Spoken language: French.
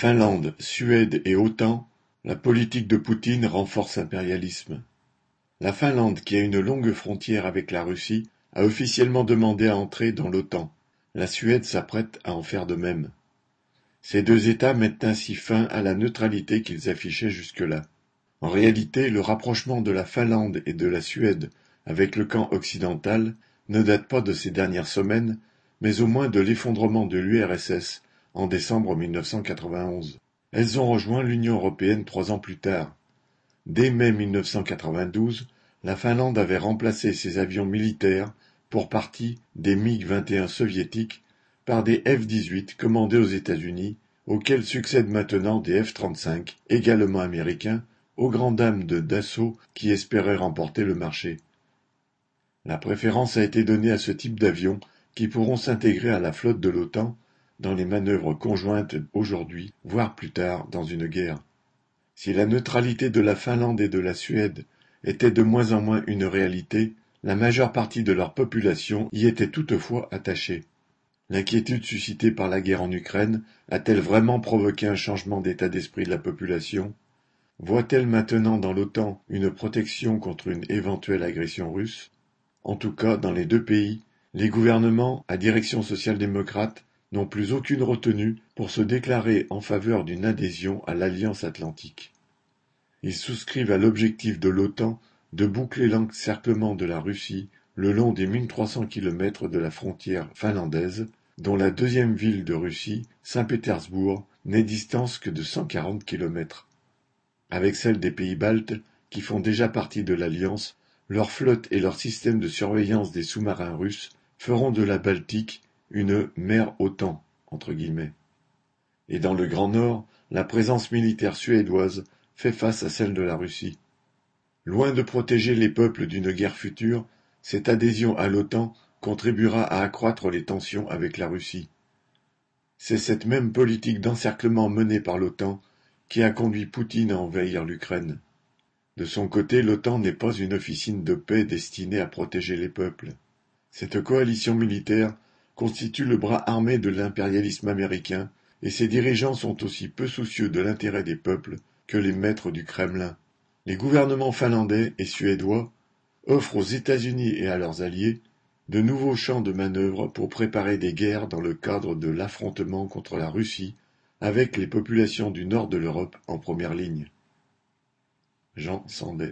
Finlande, Suède et Otan, la politique de Poutine renforce l'impérialisme. La Finlande, qui a une longue frontière avec la Russie, a officiellement demandé à entrer dans l'Otan. La Suède s'apprête à en faire de même. Ces deux États mettent ainsi fin à la neutralité qu'ils affichaient jusque-là. En réalité, le rapprochement de la Finlande et de la Suède avec le camp occidental ne date pas de ces dernières semaines, mais au moins de l'effondrement de l'URSS en décembre 1991. Elles ont rejoint l'Union européenne trois ans plus tard. Dès mai 1992, la Finlande avait remplacé ses avions militaires, pour partie des MiG-21 soviétiques, par des F-18 commandés aux États-Unis, auxquels succèdent maintenant des F-35, également américains, aux grandes dames de Dassault qui espéraient remporter le marché. La préférence a été donnée à ce type d'avions qui pourront s'intégrer à la flotte de l'OTAN dans les manœuvres conjointes aujourd'hui, voire plus tard, dans une guerre. Si la neutralité de la Finlande et de la Suède était de moins en moins une réalité, la majeure partie de leur population y était toutefois attachée. L'inquiétude suscitée par la guerre en Ukraine a-t-elle vraiment provoqué un changement d'état d'esprit de la population? Voit-elle maintenant dans l'OTAN une protection contre une éventuelle agression russe? En tout cas, dans les deux pays, les gouvernements à direction social-démocrate n'ont plus aucune retenue pour se déclarer en faveur d'une adhésion à l'Alliance atlantique. Ils souscrivent à l'objectif de l'OTAN de boucler l'encerclement de la Russie le long des 1300 kilomètres de la frontière finlandaise, dont la deuxième ville de Russie, Saint-Pétersbourg, n'est distance que de 140 kilomètres. Avec celle des pays baltes, qui font déjà partie de l'Alliance, leur flotte et leur système de surveillance des sous-marins russes feront de la Baltique une mer OTAN entre guillemets. Et dans le Grand Nord, la présence militaire suédoise fait face à celle de la Russie. Loin de protéger les peuples d'une guerre future, cette adhésion à l'OTAN contribuera à accroître les tensions avec la Russie. C'est cette même politique d'encerclement menée par l'OTAN qui a conduit Poutine à envahir l'Ukraine. De son côté, l'OTAN n'est pas une officine de paix destinée à protéger les peuples. Cette coalition militaire constitue le bras armé de l'impérialisme américain, et ses dirigeants sont aussi peu soucieux de l'intérêt des peuples que les maîtres du Kremlin. Les gouvernements finlandais et suédois offrent aux États-Unis et à leurs alliés de nouveaux champs de manœuvre pour préparer des guerres dans le cadre de l'affrontement contre la Russie avec les populations du nord de l'Europe en première ligne. Jean Sandet